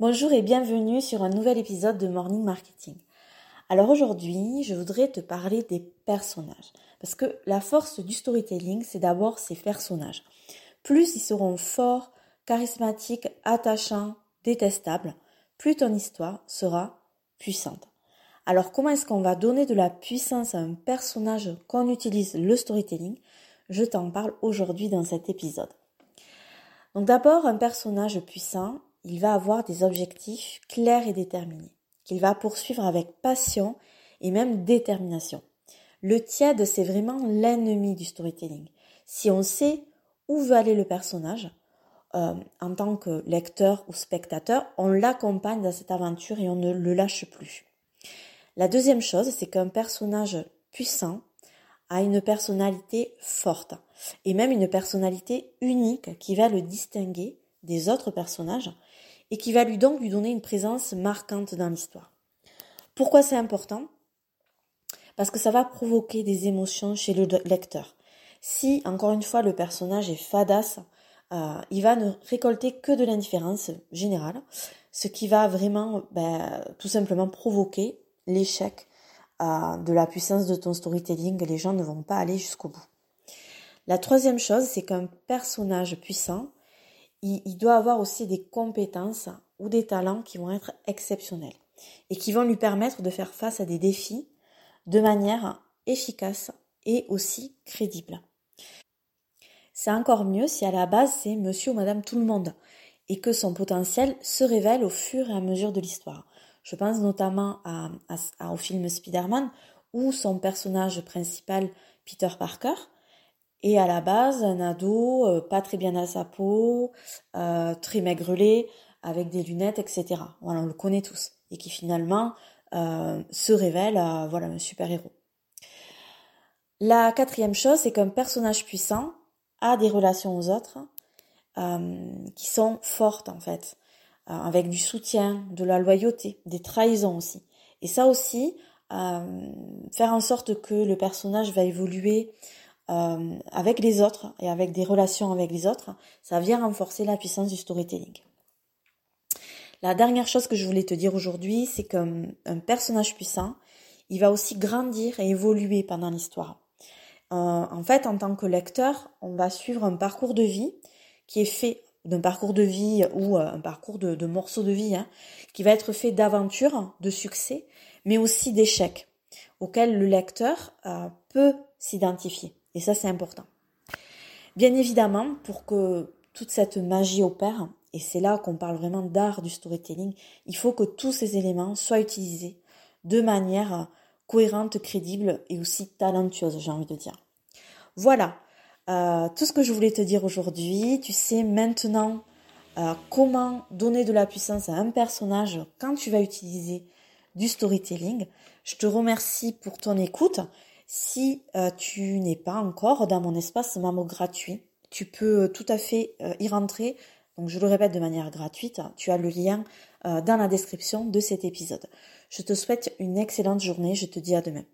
Bonjour et bienvenue sur un nouvel épisode de Morning Marketing. Alors aujourd'hui, je voudrais te parler des personnages. Parce que la force du storytelling, c'est d'abord ces personnages. Plus ils seront forts, charismatiques, attachants, détestables, plus ton histoire sera puissante. Alors comment est-ce qu'on va donner de la puissance à un personnage quand on utilise le storytelling? Je t'en parle aujourd'hui dans cet épisode. Donc d'abord, un personnage puissant, il va avoir des objectifs clairs et déterminés, qu'il va poursuivre avec passion et même détermination. Le tiède, c'est vraiment l'ennemi du storytelling. Si on sait où veut aller le personnage, euh, en tant que lecteur ou spectateur, on l'accompagne dans cette aventure et on ne le lâche plus. La deuxième chose, c'est qu'un personnage puissant a une personnalité forte et même une personnalité unique qui va le distinguer des autres personnages et qui va lui donc lui donner une présence marquante dans l'histoire. Pourquoi c'est important? Parce que ça va provoquer des émotions chez le lecteur. Si, encore une fois, le personnage est fadasse, euh, il va ne récolter que de l'indifférence générale, ce qui va vraiment ben, tout simplement provoquer l'échec euh, de la puissance de ton storytelling. Les gens ne vont pas aller jusqu'au bout. La troisième chose, c'est qu'un personnage puissant, il, doit avoir aussi des compétences ou des talents qui vont être exceptionnels et qui vont lui permettre de faire face à des défis de manière efficace et aussi crédible. C'est encore mieux si à la base c'est monsieur ou madame tout le monde et que son potentiel se révèle au fur et à mesure de l'histoire. Je pense notamment au film Spider-Man où son personnage principal, Peter Parker, et à la base, un ado euh, pas très bien à sa peau, euh, très maigrelé, avec des lunettes, etc. Voilà, on le connaît tous. Et qui finalement euh, se révèle voilà, un super-héros. La quatrième chose, c'est qu'un personnage puissant a des relations aux autres qui sont fortes en fait, avec du soutien, de la loyauté, des trahisons aussi. Et ça aussi, faire en sorte que le personnage va évoluer euh, avec les autres et avec des relations avec les autres, ça vient renforcer la puissance du storytelling. La dernière chose que je voulais te dire aujourd'hui, c'est qu'un personnage puissant, il va aussi grandir et évoluer pendant l'histoire. Euh, en fait, en tant que lecteur, on va suivre un parcours de vie qui est fait d'un parcours de vie ou euh, un parcours de, morceaux de vie, hein, qui va être fait d'aventures, de succès, mais aussi d'échecs, auxquels le lecteur peut s'identifier. Et ça, c'est important. Bien évidemment, pour que toute cette magie opère, et c'est là qu'on parle vraiment d'art du storytelling, il faut que tous ces éléments soient utilisés de manière cohérente, crédible et aussi talentueuse, j'ai envie de dire. Voilà, euh, tout ce que je voulais te dire aujourd'hui. Tu sais maintenant euh, comment donner de la puissance à un personnage quand tu vas utiliser du storytelling. Je te remercie pour ton écoute si euh, tu n'es pas encore dans mon espace Mamo gratuit, tu peux euh, tout à fait euh, y rentrer. Donc je le répète de manière gratuite, tu as le lien dans la description de cet épisode. Je te souhaite une excellente journée, je te dis à demain.